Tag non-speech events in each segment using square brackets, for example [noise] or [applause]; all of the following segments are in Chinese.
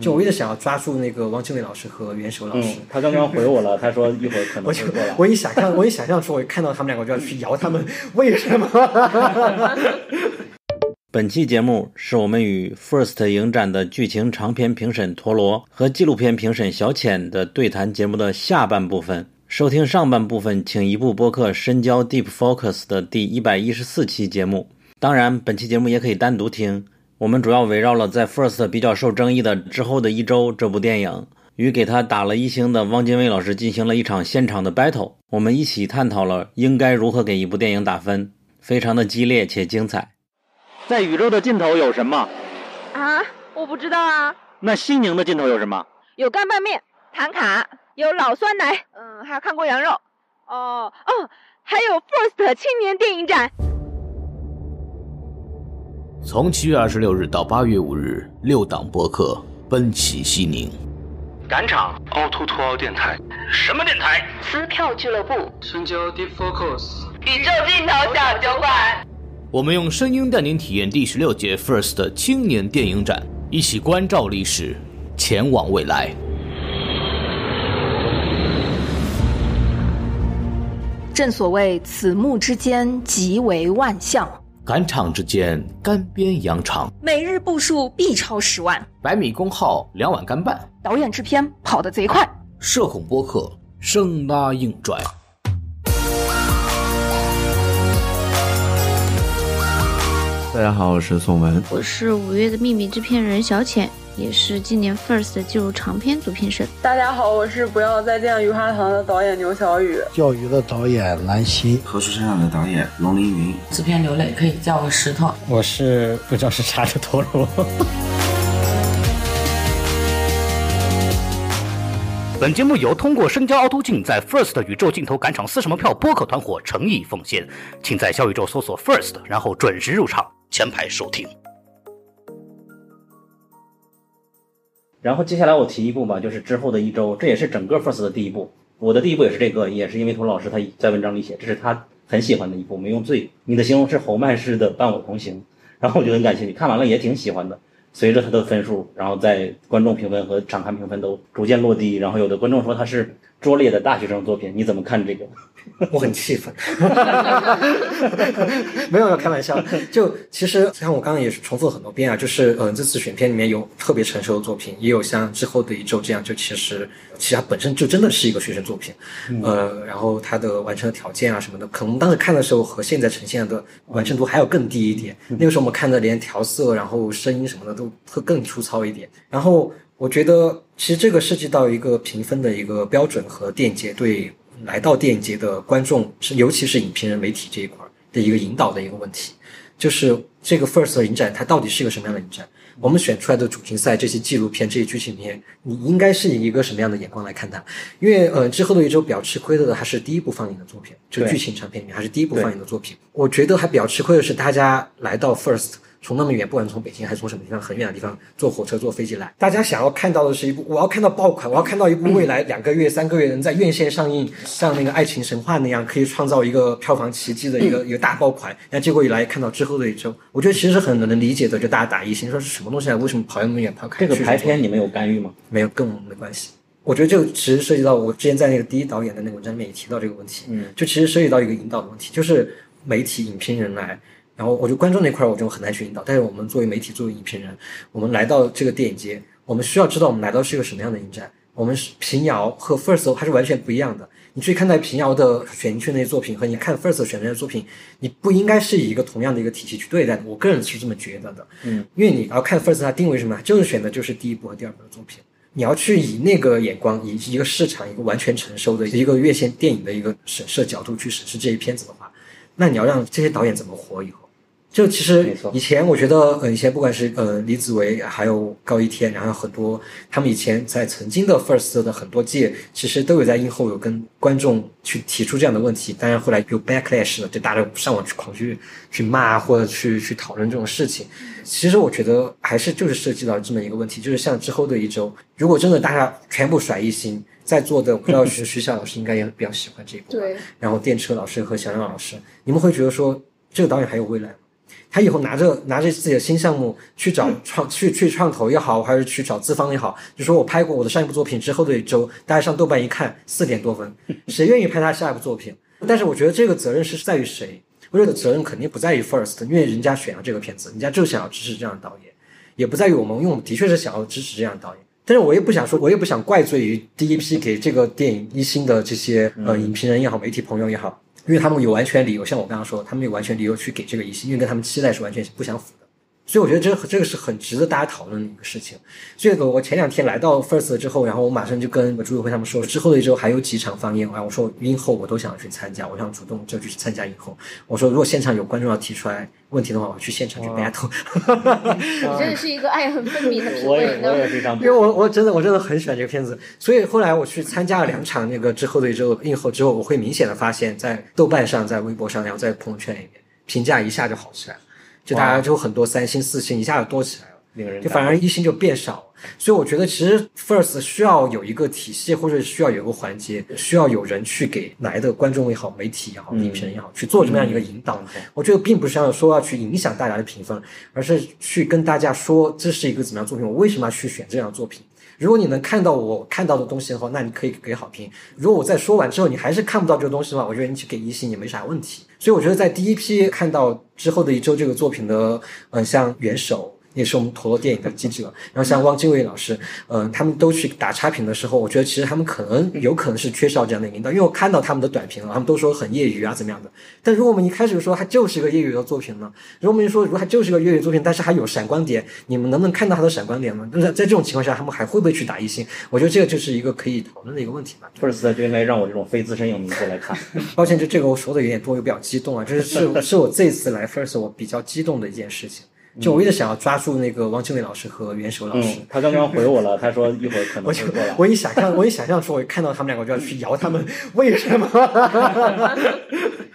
就我一直想要抓住那个汪精卫老师和袁守老师。他刚刚回我了，他说一会儿可能我就会过来。我一想象，我一想象说我看到他们两个，我就要去摇他们，为什么？[laughs] 本期节目是我们与 First 影展的剧情长片评审陀螺和纪录片评审小浅的对谈节目的下半部分。收听上半部分，请移步播客深交 Deep Focus 的第一百一十四期节目。当然，本期节目也可以单独听。我们主要围绕了在 First 比较受争议的之后的一周这部电影，与给他打了一星的汪精卫老师进行了一场现场的 battle。我们一起探讨了应该如何给一部电影打分，非常的激烈且精彩。在宇宙的尽头有什么？啊，我不知道啊。那西宁的尽头有什么？有干拌面、唐卡，有老酸奶，嗯，还有看过羊肉。哦哦，还有 First 青年电影展。从七月二十六日到八月五日，六档播客奔袭西宁。赶场凹凸凸凹电台，什么电台？撕票俱乐部，深交 Deep Focus，宇宙尽头小酒馆。我们用声音带您体验第十六届 First 青年电影展，一起关照历史，前往未来。正所谓此目之间，即为万象。赶场之间，干煸羊肠，每日步数必超十万。百米功耗，两碗干拌。导演制片跑得贼快。社恐播客，生拉硬拽。大家好，我是宋文，我是五月的秘密制片人小浅，也是今年 First 的纪录长片组评审。大家好，我是不要再见雨花堂的导演牛小雨，钓鱼的导演兰溪，何处山上的导演龙凌云，制片刘磊可以叫我石头，我是不知道是啥的陀螺。[laughs] 本节目由通过深交凹凸镜在 First 宇宙镜头赶场撕什么票播客团伙诚意奉献，请在小宇宙搜索 First，然后准时入场，前排收听。然后接下来我提一部吧，就是之后的一周，这也是整个 First 的第一部。我的第一步也是这个，也是因为涂老师他在文章里写，这是他很喜欢的一部。没用最，你的形容是侯麦式的伴我同行，然后我就很感兴趣，看完了也挺喜欢的。随着他的分数，然后在观众评分和场刊评分都逐渐落低，然后有的观众说他是拙劣的大学生作品，你怎么看这个？我很气愤，[laughs] 没有要开玩笑。就其实像我刚刚也是重复了很多遍啊，就是嗯、呃，这次选片里面有特别成熟的作品，也有像之后的一周这样，就其实其实它本身就真的是一个学生作品，呃，然后它的完成的条件啊什么的，可能当时看的时候和现在呈现的完成度还要更低一点。那个时候我们看的连调色，然后声音什么的都会更粗糙一点。然后我觉得其实这个涉及到一个评分的一个标准和电影节对。来到电影节的观众是，尤其是影评人、媒体这一块的一个引导的一个问题，就是这个 First 的影展它到底是一个什么样的影展？我们选出来的主竞赛这些纪录片、这些剧情片，你应该是以一个什么样的眼光来看它？因为呃，之后的一周比较吃亏的还是第一部放映的作品，就剧情长片里面还是第一部放映的作品。我觉得还比较吃亏的是，大家来到 First。从那么远，不管从北京还是从什么地方很远的地方坐火车、坐飞机来，大家想要看到的是一部，我要看到爆款，我要看到一部未来两个月、三个月能在院线上映，像那个《爱情神话》那样可以创造一个票房奇迹的一个一个大爆款。那结果一来看到之后的一周，我觉得其实是很能理解的，就大家打一星，说是什么东西啊？为什么跑那么远跑看？这个排片你们有干预吗？没有，跟我们没关系。我觉得这个其实涉及到我之前在那个第一导演的那个文章里面也提到这个问题，嗯，就其实涉及到一个引导的问题，就是媒体、影评人来。然后我觉得观众那块我就很难去引导，但是我们作为媒体、作为影评人，我们来到这个电影节，我们需要知道我们来到是一个什么样的影展。我们是平遥和 First 还是完全不一样的。你去看待平遥的选进去那些作品和你看 First 选的那些作品，你不应该是以一个同样的一个体系去对待的。我个人是这么觉得的。嗯，因为你要看 First 它定位什么，就是选的就是第一部和第二部的作品。你要去以那个眼光，以一个市场一个完全成熟的一个院线电影的一个审视角度去审视这些片子的话，那你要让这些导演怎么活以后？就其实以前我觉得，呃，以前不管是呃李子维还有高一天，然后很多他们以前在曾经的 First 的很多届，其实都有在映后有跟观众去提出这样的问题。当然后来有 backlash 了，就大家上网去狂去去骂或者去去讨论这种事情。其实我觉得还是就是涉及到这么一个问题，就是像之后的一周，如果真的大家全部甩一星，在座的不知道是徐晓老师应该也比较喜欢这一部，对，然后电车老师和小杨老师，你们会觉得说这个导演还有未来吗？他以后拿着拿着自己的新项目去找创去去创投也好，还是去找资方也好，就说我拍过我的上一部作品之后的一周，大家上豆瓣一看四点多分，[laughs] 谁愿意拍他下一部作品？但是我觉得这个责任是在于谁？我觉得责任肯定不在于 First，因为人家选了这个片子，人家就想要支持这样的导演，也不在于我们，因为我们的确是想要支持这样的导演。但是我也不想说，我也不想怪罪于第一批给这个电影一星的这些呃影评人也好，媒体朋友也好。因为他们有完全理由，像我刚刚说，他们有完全理由去给这个一些，因为跟他们期待是完全不相符的。所以我觉得这这个是很值得大家讨论的一个事情。这个，我前两天来到 First 之后，然后我马上就跟朱委会他们说，之后的一周还有几场放映啊，我说映后我都想去参加，我想主动就去参加映后。我说如果现场有观众要提出来问题的话，我去现场去 battle。[laughs] 你真的是一个爱恨分明的评委呢。因为我我真的我真的很喜欢这个片子，所以后来我去参加了两场那个之后的一周映后之后，我会明显的发现，在豆瓣上、在微博上，然后在朋友圈里面评价一下就好起来了。就大家就很多三星四星一下就多起来了，就反而一星就变少。所以我觉得其实 First 需要有一个体系，或者需要有一个环节，需要有人去给来的观众也好、媒体也好、影评人也好去做这么样一个引导。我觉得并不是要说要去影响大家的评分，而是去跟大家说这是一个怎么样作品，我为什么要去选这样作品。如果你能看到我看到的东西的话，那你可以给好评。如果我在说完之后你还是看不到这个东西的话，我觉得你去给一星也没啥问题。所以我觉得在第一批看到之后的一周这个作品的，嗯，像元首。也是我们陀螺电影的记者，然后像汪精卫老师，嗯，他们都去打差评的时候，我觉得其实他们可能有可能是缺少这样的引导，因为我看到他们的短评了，他们都说很业余啊，怎么样的。但如果我们一开始说它就是一个业余的作品呢？如果我们说如果它就是一个业余作品，但是还有闪光点，你们能不能看到它的闪光点呢？就是在这种情况下，他们还会不会去打一星？我觉得这个就是一个可以讨论的一个问题吧。福尔斯特就应该让我这种非资深影迷过来看。[laughs] 抱歉，就这个我说的有点多，又比较激动啊，这是是是我这次来 First 我比较激动的一件事情。就我一直想要抓住那个汪精卫老师和袁守老师。他刚刚回我了，他说一会儿可能会过来。我一想象，我一想象说我看到他们两个，我就要去摇他们，为什么？[laughs]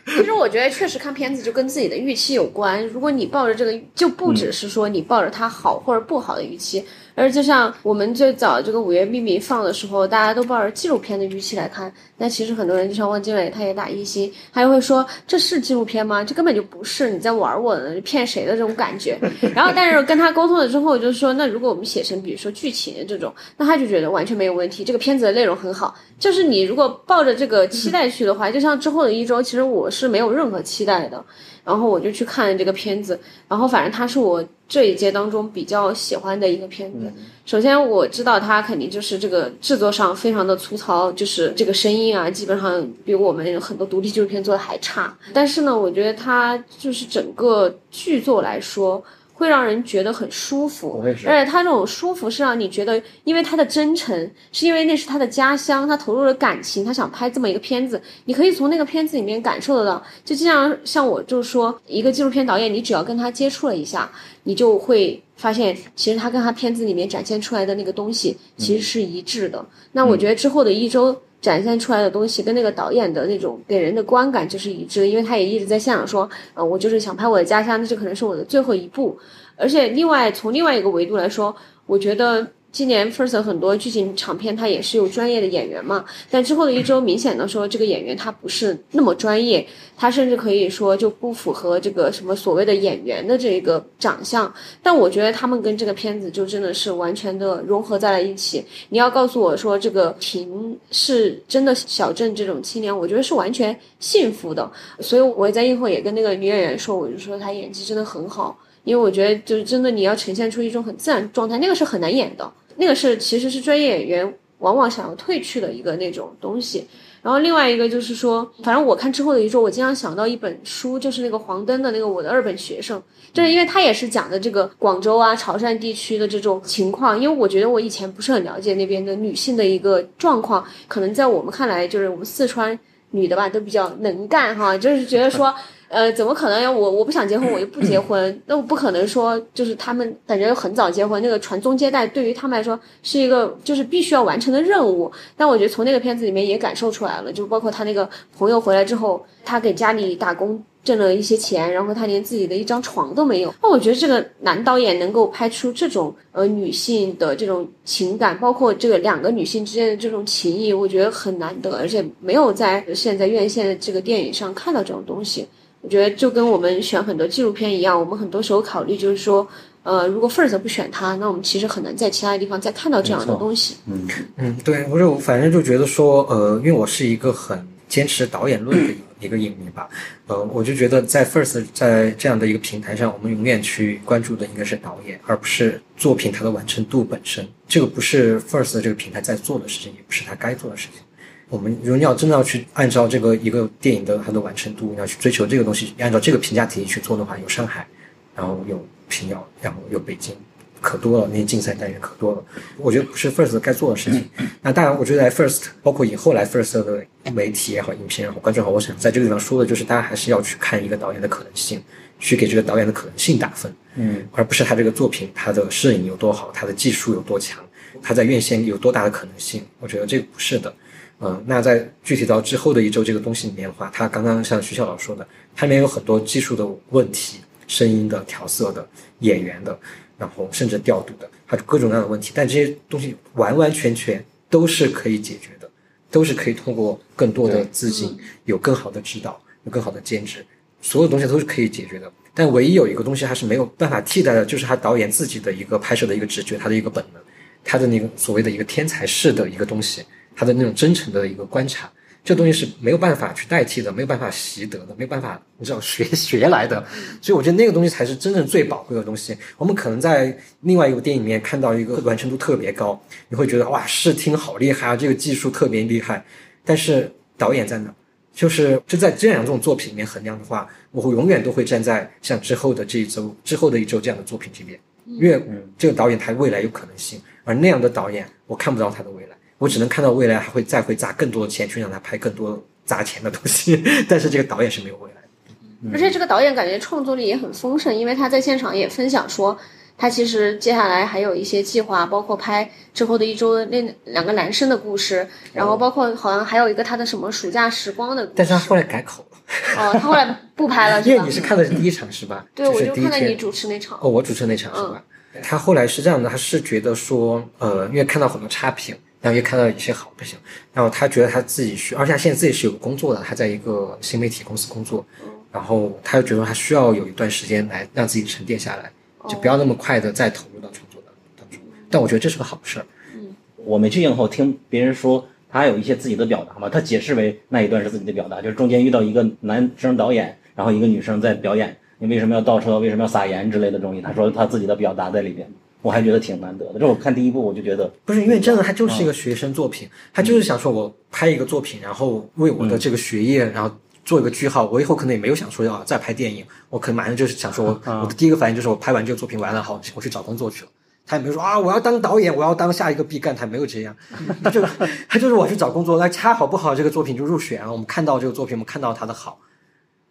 其实我觉得确实看片子就跟自己的预期有关。如果你抱着这个，就不只是说你抱着它好或者不好的预期。而就像我们最早这个《五月秘密》放的时候，大家都抱着纪录片的预期来看，那其实很多人就像汪精卫，他也打一星，他又会说这是纪录片吗？这根本就不是，你在玩我呢，骗谁的这种感觉。[laughs] 然后，但是跟他沟通了之后，就是说，那如果我们写成比如说剧情这种，那他就觉得完全没有问题，这个片子的内容很好。就是你如果抱着这个期待去的话，就像之后的一周，其实我是没有任何期待的。然后我就去看这个片子，然后反正他是我这一届当中比较喜欢的一个片子。首先我知道它肯定就是这个制作上非常的粗糙，就是这个声音啊，基本上比我们很多独立纪录片做的还差。但是呢，我觉得它就是整个剧作来说。会让人觉得很舒服，而且他这种舒服是让你觉得，因为他的真诚，是因为那是他的家乡，他投入了感情，他想拍这么一个片子，你可以从那个片子里面感受得到。就这样，像我就说，一个纪录片导演，你只要跟他接触了一下，你就会发现，其实他跟他片子里面展现出来的那个东西其实是一致的。那我觉得之后的一周。展现出来的东西跟那个导演的那种给人的观感就是一致，因为他也一直在现场说，呃，我就是想拍我的家乡，那这可能是我的最后一部。而且另外从另外一个维度来说，我觉得。今年 First 很多剧情长片，它也是有专业的演员嘛。但之后的一周，明显的说，这个演员他不是那么专业，他甚至可以说就不符合这个什么所谓的演员的这个长相。但我觉得他们跟这个片子就真的是完全的融合在了一起。你要告诉我说这个婷是真的小镇这种青年，我觉得是完全幸福的。所以我在映后也跟那个女演员说，我就说她演技真的很好。因为我觉得，就是真的，你要呈现出一种很自然状态，那个是很难演的，那个是其实是专业演员往往想要褪去的一个那种东西。然后另外一个就是说，反正我看之后的一周，我经常想到一本书，就是那个黄登的那个《我的二本学生》，就是因为他也是讲的这个广州啊、潮汕地区的这种情况。因为我觉得我以前不是很了解那边的女性的一个状况，可能在我们看来，就是我们四川女的吧，都比较能干哈，就是觉得说。呃，怎么可能？我我不想结婚，我就不结婚。[laughs] 那我不可能说，就是他们感觉很早结婚，那个传宗接代对于他们来说是一个就是必须要完成的任务。但我觉得从那个片子里面也感受出来了，就包括他那个朋友回来之后，他给家里打工挣了一些钱，然后他连自己的一张床都没有。那我觉得这个男导演能够拍出这种呃女性的这种情感，包括这个两个女性之间的这种情谊，我觉得很难得，而且没有在现在院线的这个电影上看到这种东西。我觉得就跟我们选很多纪录片一样，我们很多时候考虑就是说，呃，如果 First 不选它，那我们其实很难在其他的地方再看到这样的东西。嗯嗯，对，我就反正就觉得说，呃，因为我是一个很坚持导演论的一个影迷吧，呃，我就觉得在 First 在这样的一个平台上，我们永远去关注的应该是导演，而不是作品它的完成度本身。这个不是 First 这个平台在做的事情，也不是它该做的事情。我们如果要真的要去按照这个一个电影的它的完成度，要去追求这个东西，按照这个评价体系去做的话，有上海，然后有平遥，然后有北京，可多了，那些竞赛单元可多了。我觉得不是 First 该做的事情。[laughs] 那当然，我觉得在 First，包括以后来 First 的媒体也好，影片也好，观众也好，我想在这个地方说的就是，大家还是要去看一个导演的可能性，去给这个导演的可能性打分，嗯，而不是他这个作品他的摄影有多好，他的技术有多强，他在院线有多大的可能性。我觉得这个不是的。嗯，那在具体到之后的一周这个东西里面的话，它刚刚像徐笑老说的，它里面有很多技术的问题，声音的调色的、演员的，然后甚至调度的，它各种各样的问题。但这些东西完完全全都是可以解决的，都是可以通过更多的资金、有更好的指导、有更好的兼职，所有东西都是可以解决的。但唯一有一个东西还是没有办法替代的，就是他导演自己的一个拍摄的一个直觉，他的一个本能，他的那个所谓的一个天才式的一个东西。他的那种真诚的一个观察，这东西是没有办法去代替的，没有办法习得的，没有办法你知道学学来的。所以我觉得那个东西才是真正最宝贵的东西。我们可能在另外一个电影里面看到一个完成度特别高，你会觉得哇视听好厉害啊，这个技术特别厉害。但是导演在哪？就是就在这两种作品里面衡量的话，我会永远都会站在像之后的这一周、之后的一周这样的作品这边，因为这个导演他未来有可能性，而那样的导演我看不到他的未来。我只能看到未来还会再会砸更多的钱去让他拍更多砸钱的东西，[laughs] 但是这个导演是没有未来的。而且这个导演感觉创作力也很丰盛，因为他在现场也分享说，他其实接下来还有一些计划，包括拍之后的一周那两个男生的故事，然后包括好像还有一个他的什么暑假时光的。故事。但是他后来改口了。哦，他后来不拍了，[laughs] 因为你是看的是第一场是吧？对，我就看到你主持那场。哦，我主持那场是吧？他后来是这样的，他是觉得说，呃，因为看到很多差评。然后又看到一些好不行，然后他觉得他自己需，而且他现在自己是有工作的，他在一个新媒体公司工作，然后他又觉得他需要有一段时间来让自己沉淀下来，就不要那么快的再投入到创作当中。但我觉得这是个好事儿。嗯，我没去映后听别人说他有一些自己的表达嘛，他解释为那一段是自己的表达，就是中间遇到一个男生导演，然后一个女生在表演，你为什么要倒车，为什么要撒盐之类的东西，他说他自己的表达在里边。我还觉得挺难得的。这我看第一部我就觉得不是，因为真的，他就是一个学生作品，他就是想说，我拍一个作品，然后为我的这个学业，然后做一个句号。我以后可能也没有想说要再拍电影，我可能马上就是想说，我我的第一个反应就是我拍完这个作品完了，好，我去找工作去了。他也没有说啊，我要当导演，我要当下一个毕赣，他没有这样，[laughs] 他就他就是我去找工作，那恰好不好这个作品就入选了。我们看到这个作品，我们看到他的好，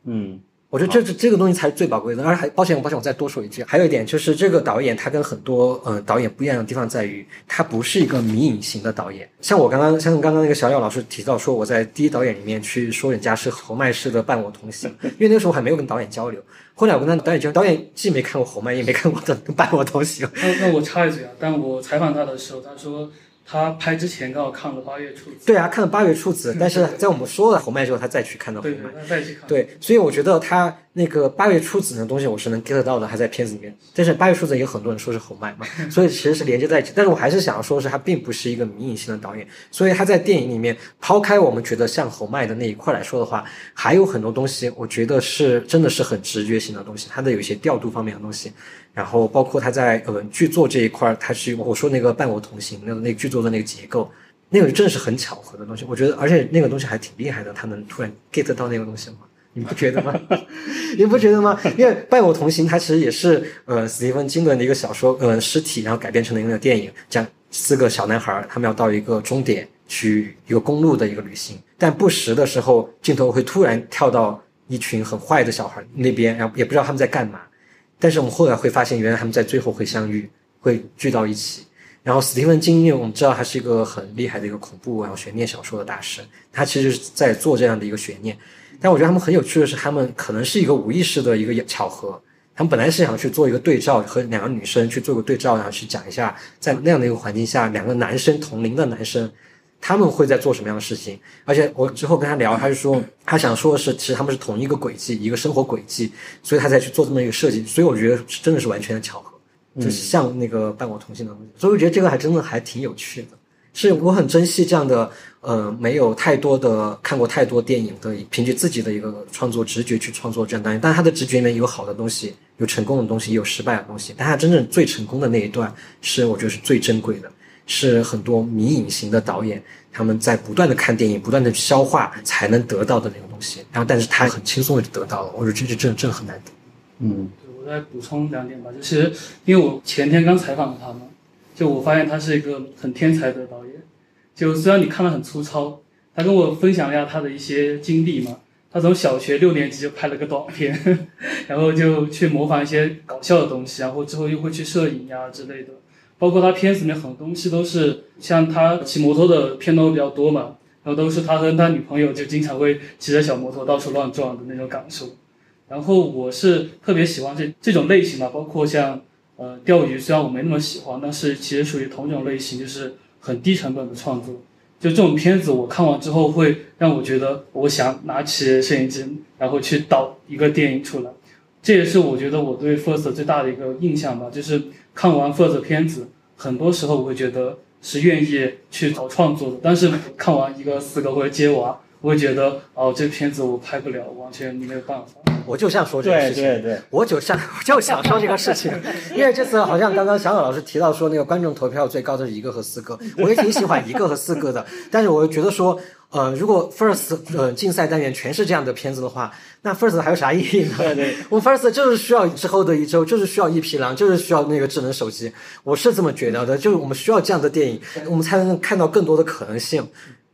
嗯。我觉得这这这个东西才是最宝贵的，而还抱歉，抱歉，我再多说一句，还有一点就是这个导演他跟很多呃导演不一样的地方在于，他不是一个迷影型的导演。像我刚刚像刚刚那个小廖老师提到说，我在第一导演里面去说人家是侯麦式的伴我同行，因为那个时候还没有跟导演交流。后来我跟他导演交流，导演既没看过侯麦，也没看过的 [laughs] 伴我同行。那那我插一句啊，但我采访他的时候，他说。他拍之前刚好看了《八月处子》，对啊，看了《八月处子》，但是在我们说了红麦之后，他再去看到红麦，再去看。对，所以我觉得他那个《八月处子》的东西，我是能 get 到的，还在片子里面。但是《八月处子》有很多人说是红麦嘛，[laughs] 所以其实是连接在一起。但是我还是想要说，是他并不是一个迷影性的导演，所以他在电影里面抛开我们觉得像红麦的那一块来说的话，还有很多东西，我觉得是真的是很直觉性的东西，他的有一些调度方面的东西。然后包括他在呃剧作这一块，他是我说那个伴我同行那个那个剧作的那个结构，那个真的是很巧合的东西。我觉得，而且那个东西还挺厉害的，他能突然 get 到那个东西吗？你不觉得吗？[laughs] 你不觉得吗？因为伴我同行，它其实也是呃史蒂芬金的一个小说，呃尸体，然后改编成了一个电影，讲四个小男孩他们要到一个终点去一个公路的一个旅行，但不时的时候镜头会突然跳到一群很坏的小孩那边，然后也不知道他们在干嘛。但是我们后来会发现，原来他们在最后会相遇，会聚到一起。然后史蒂芬金，因为我们知道他是一个很厉害的一个恐怖然后悬念小说的大师，他其实是在做这样的一个悬念。但我觉得他们很有趣的是，他们可能是一个无意识的一个巧合。他们本来是想去做一个对照，和两个女生去做个对照，然后去讲一下，在那样的一个环境下，两个男生同龄的男生，他们会在做什么样的事情。而且我之后跟他聊，他就说他想说的是，其实他们是同一个轨迹，一个生活轨迹，所以他才去做这么一个设计。所以我觉得真的是完全的巧合，就是像那个伴我同行的东西。所以我觉得这个还真的还挺有趣的。是我很珍惜这样的，呃，没有太多的看过太多电影的，凭借自己的一个创作直觉去创作这样东西。但他的直觉里面有好的东西，有成功的东西，也有失败的东西。但他真正最成功的那一段，是我觉得是最珍贵的，是很多迷影型的导演他们在不断的看电影，不断的消化才能得到的那种东西。然后，但是他很轻松的就得到了，我觉得这是真真的很难得。嗯，我再补充两点吧，就是因为我前天刚采访了他嘛。就我发现他是一个很天才的导演，就虽然你看的很粗糙，他跟我分享一下他的一些经历嘛。他从小学六年级就拍了个短片，[laughs] 然后就去模仿一些搞笑的东西，然后之后又会去摄影呀之类的。包括他片子里面很多东西都是像他骑摩托的片段比较多嘛，然后都是他和他女朋友就经常会骑着小摩托到处乱撞的那种感受。然后我是特别喜欢这这种类型嘛，包括像。呃，钓鱼虽然我没那么喜欢，但是其实属于同种类型，就是很低成本的创作。就这种片子，我看完之后会让我觉得，我想拿起摄影机，然后去导一个电影出来。这也是我觉得我对 First 最大的一个印象吧，就是看完 First 片子，很多时候我会觉得是愿意去找创作的。但是看完一个四个或者接娃，我会觉得，哦，这片子我拍不了，完全没有办法。我就想说这个事情，对对对，我就想就想说这个事情，因为这次好像刚刚小小老师提到说那个观众投票最高的是一个和四个，我也挺喜欢一个和四个的，但是我又觉得说，呃，如果 first 呃竞赛单元全是这样的片子的话，那 first 还有啥意义呢？对对，[laughs] 我 first 就是需要之后的一周，就是需要一匹狼，就是需要那个智能手机，我是这么觉得的，就是我们需要这样的电影，我们才能看到更多的可能性。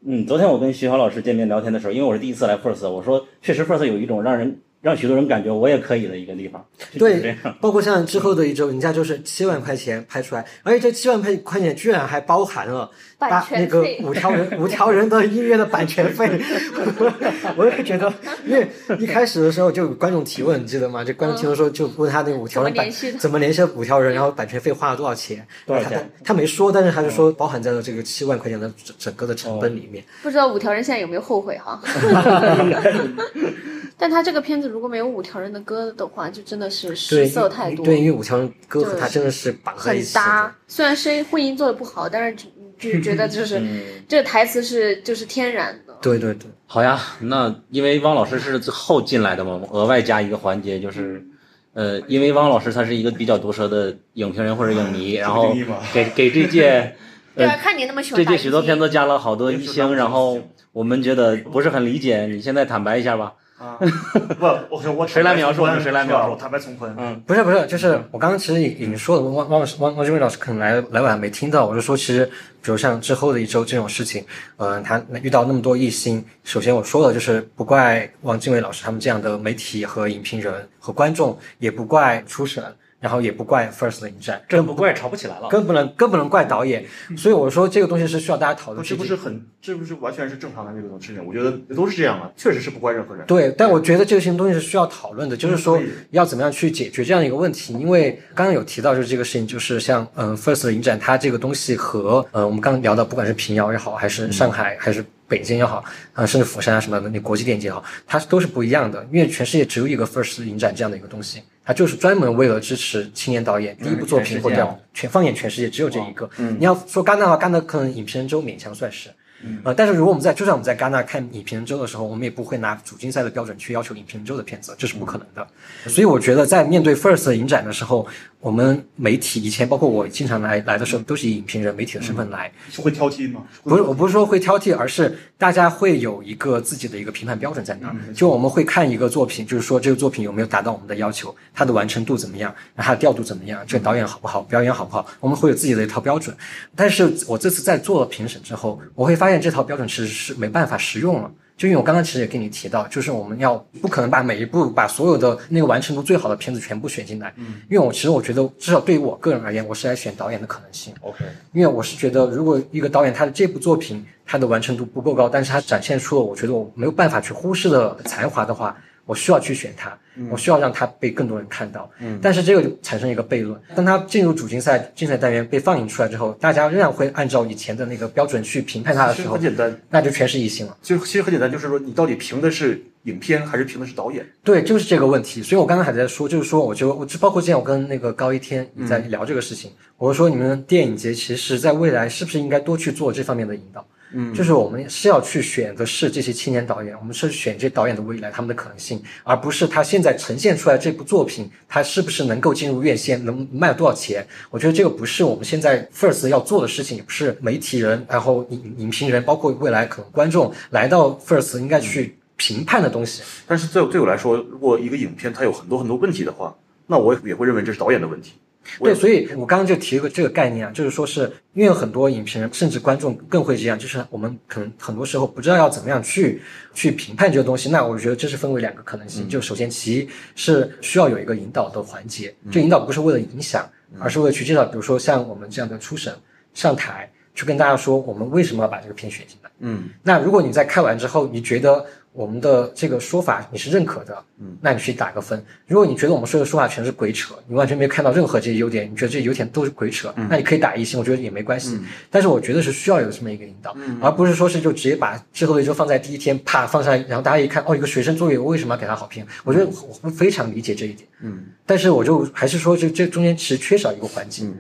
嗯，昨天我跟徐豪老师见面聊天的时候，因为我是第一次来 first，我说确实 first 有一种让人。让许多人感觉我也可以的一个地方，对，包括像之后的一周，人家就是七万块钱拍出来，而且这七万块块钱居然还包含了把那个五条人 [laughs] 五条人的音乐的版权费，[laughs] 我也觉得，因为一开始的时候就有观众提问，你记得吗？就观众提问说，就问他那五条人版怎么联系五条人，然后版权费花了多少钱？多少钱？他没说，但是他就说包含在了这个七万块钱的整整个的成本里面。不知道五条人现在有没有后悔哈？[laughs] 但他这个片子如果没有五条人的歌的话，就真的是失色太多。对，因为五条人歌和他真的是绑在一起。很搭，虽然声音混音做的不好，但是就觉得就 [laughs] 是这个台词是就是天然的。对对对，好呀。那因为汪老师是后进来的嘛，额外加一个环节就是，呃，因为汪老师他是一个比较毒舌的影评人或者影迷，[laughs] 然后给给这届，[laughs] 对啊，看你那么喜欢这届许多片子加了好多一星，然后我们觉得不是很理解，你现在坦白一下吧。啊，不，我我谁来描述？谁来描述？坦白从宽。嗯，不是不是，就是我刚刚其实已经说了，汪汪老师汪汪志伟老师可能来来晚没听到，我就说，其实比如像之后的一周这种事情，嗯，他遇到那么多异星，首先我说了，就是不怪汪精卫老师他们这样的媒体和影评人和观众，也不怪初审。然后也不怪 First 的影展，这不怪吵不起来了，更不能更不能怪导演，所以我说这个东西是需要大家讨论。这不是很，这不是完全是正常的那种事情，我觉得都是这样的，确实是不怪任何人。对，但我觉得这些东西是需要讨论的，就是说要怎么样去解决这样一个问题，因为刚刚有提到就是这个事情，就是像嗯 First 的影展，它这个东西和呃我们刚刚聊的，不管是平遥也好，还是上海，还是。北京也好，啊，甚至釜山啊什么的，那国际电影节也好，它都是不一样的。因为全世界只有一个 First 影展这样的一个东西，它就是专门为了支持青年导演第一部作品或者全放眼全世界只有这一个。嗯你要说戛纳的话，戛纳可能影评人周勉强算是。呃，但是如果我们在就算我们在戛纳看影评人周的时候，我们也不会拿主竞赛的标准去要求影评人周的片子，这是不可能的。所以我觉得在面对 First 影展的时候，我们媒体以前包括我经常来来的时候，都是以影评人、媒体的身份来。是会挑剔吗？不是，我不是说会挑剔，而是大家会有一个自己的一个评判标准在那儿。就我们会看一个作品，就是说这个作品有没有达到我们的要求，它的完成度怎么样，它的调度怎么样，这个导演好不好，表演好不好，我们会有自己的一套标准。但是我这次在做了评审之后，我会发现这套标准其实。是没办法实用了，就因为我刚刚其实也跟你提到，就是我们要不可能把每一部把所有的那个完成度最好的片子全部选进来，嗯，因为我其实我觉得至少对于我个人而言，我是来选导演的可能性，OK，因为我是觉得如果一个导演他的这部作品他的完成度不够高，但是他展现出了我觉得我没有办法去忽视的才华的话，我需要去选他，我需要让他被更多人看到。嗯但是这个就产生一个悖论，当他进入主竞赛竞赛单元被放映出来之后，大家仍然会按照以前的那个标准去评判他的时候，很简单，那就全是异性了。就其实很简单，就是说你到底评的是影片还是评的是导演？对，就是这个问题。所以我刚刚还在说，就是说，我就我就包括之前我跟那个高一天也在聊这个事情，我说你们电影节其实在未来是不是应该多去做这方面的引导？嗯就是我们是要去选的是这些青年导演，我们是选这些导演的未来，他们的可能性，而不是他现在呈现出来这部作品，他是不是能够进入院线，能卖多少钱？我觉得这个不是我们现在 First 要做的事情，也不是媒体人，然后影影评人，包括未来可能观众来到 First 应该去评判的东西。但是对我对我来说，如果一个影片它有很多很多问题的话，那我也会认为这是导演的问题。我对，所以我刚刚就提了个这个概念啊，就是说是因为有很多影评人甚至观众更会这样，就是我们可能很多时候不知道要怎么样去去评判这个东西。那我觉得这是分为两个可能性，就首先其一是需要有一个引导的环节，这引导不是为了影响，而是为了去介绍，比如说像我们这样的初审上台，去跟大家说我们为什么要把这个片选进来。嗯那如果你在看完之后，你觉得我们的这个说法你是认可的，嗯，那你去打个分。如果你觉得我们说的说法全是鬼扯，你完全没有看到任何这些优点，你觉得这些优点都是鬼扯，嗯那你可以打一星，我觉得也没关系。嗯但是我觉得是需要有这么一个引导，嗯而不是说是就直接把之后的就放在第一天，啪放上来，然后大家一看，哦，一个学生作业，我为什么要给他好评？我觉得我会非常理解这一点，嗯但是我就还是说，这这中间其实缺少一个环节。嗯，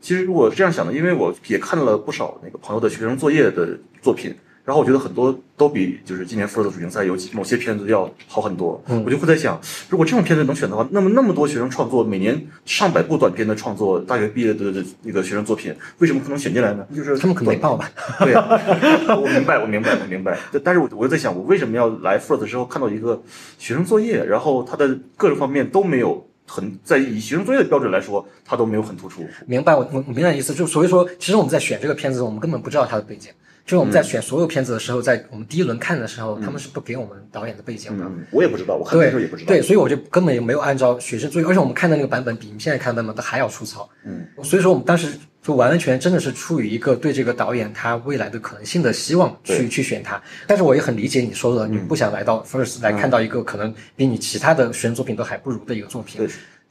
其实如果是这样想的，因为我也看了不少那个朋友的学生作业的作品，然后我觉得很多都比就是今年 First 主竞赛有几某些片子要好很多。嗯我就会在想，如果这种片子能选的话，那么那么多学生创作，每年上百部短片的创作，大学毕业的的那个学生作品，为什么不能选进来呢？就是他们可能没报吧？对呀、[laughs] 我明白，我明白，我明白。但 [laughs] 但是我我就在想，我为什么要来 First 之后看到一个学生作业，然后他的各个方面都没有很在以学生作业的标准来说，他都没有很突出。明白我我我明白意思，就所以说，其实我们在选这个片子，我们根本不知道它的背景。就是我们在选所有片子的时候，在我们第一轮看的时候，他们是不给我们导演的背景的。嗯，我也不知道，我看的对时候也不知道。对，所以我就根本也没有按照学生作业，而且我们看的那个版本比你们现在看的版本都还要粗糙。嗯，所以说我们当时就完完全全真的是出于一个对这个导演他未来的可能性的希望去去选他。但是我也很理解你说的，你不想来到 First 来看到一个可能比你其他的学生作品都还不如的一个作品。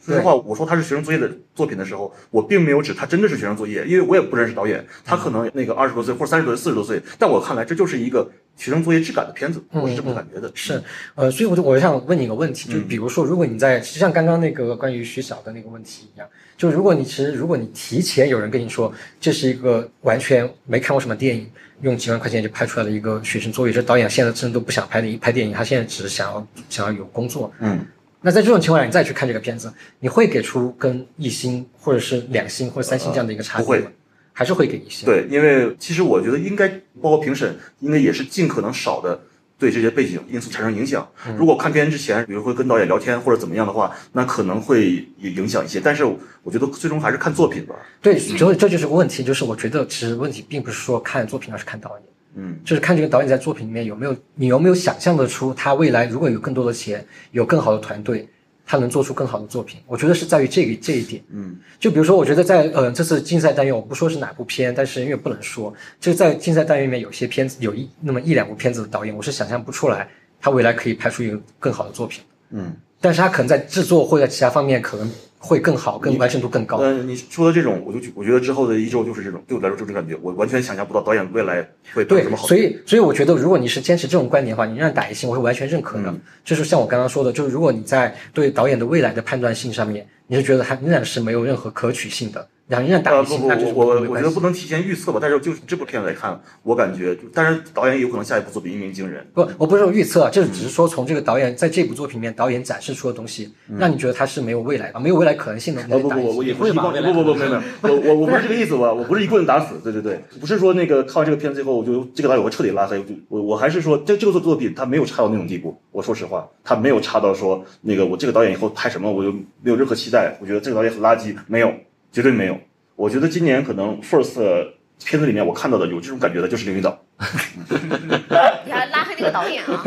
对。说实话，我说他是学生作业的作品的时候，我并没有指他真的是学生作业，因为我也不认识导演，他可能那个二十多岁或者三十多岁、四十多岁，但我看来这就是一个学生作业质感的片子，我是这么感觉的。是，呃，所以我就我就想问你一个问题，就比如说，如果你在，就像刚刚那个关于徐晓的那个问题一样，就如果你其实如果你提前有人跟你说这是一个完全没看过什么电影，用几万块钱就拍出来的一个学生作业，这导演现在真的都不想拍电影，拍电影他现在只是想要想要有工作，嗯，那在这种情况下，你再去看这个片子，你会给出跟一星或者是两星或者三星这样的一个差距吗？不会还是会给一星？对，因为其实我觉得应该包括评审，应该也是尽可能少的对这些背景因素产生影响。嗯如果看片之前，比如会跟导演聊天或者怎么样的话，那可能会影响一些。但是我觉得最终还是看作品吧。对，所以这就是个问题，就是我觉得其实问题并不是说看作品，而是看导演。嗯，就是看这个导演在作品里面有没有，你有没有想象得出他未来如果有更多的钱，有更好的团队，他能做出更好的作品。我觉得是在于这个这一点。嗯，就比如说，我觉得在呃这次竞赛单元，我不说是哪部片，但是因为不能说，就在竞赛单元里面有些片子有一那么一两部片子的导演，我是想象不出来他未来可以拍出一个更好的作品。嗯，但是他可能在制作或者其他方面可能会更好，更完成度更高。嗯，你说的这种，我就我觉得之后的一周就是这种，对我来说就是这感觉，我完全想象不到导演未来会拍对什么，好。所以所以我觉得，如果你是坚持这种观点的话，你让打一星，我是完全认可的。就是像我刚刚说的，就是如果你在对导演的未来的判断性上面，你是觉得他仍然是没有任何可取性的，然后仍然打呃，一星，不不，那就是我我觉得不能提前预测吧，但是就是这部片子来看，我感觉就，但是导演有可能下一部作品一鸣惊人。不，我不是说预测，这只是说从这个导演在这部作品里面导演展示出的东西，嗯让你觉得他是没有未来的，没有未来可能性的。哦不不不，我也不是一棍，不不不没有没有，我我我不是这个意思吧，我不是一棍子打死，对对对，不是说那个看完这个片子以后，我就这个导演我会彻底拉黑，我我我还是说这这个作作品他没有差到那种地步，我说实话，他没有差到说那个我这个导演以后拍什么我就没有任何期待，我觉得这个导演很垃圾，没有，绝对没有。我觉得今年可能 First 片子里面我看到的有这种感觉的就是林语导，[laughs] 你还拉黑那个导演啊？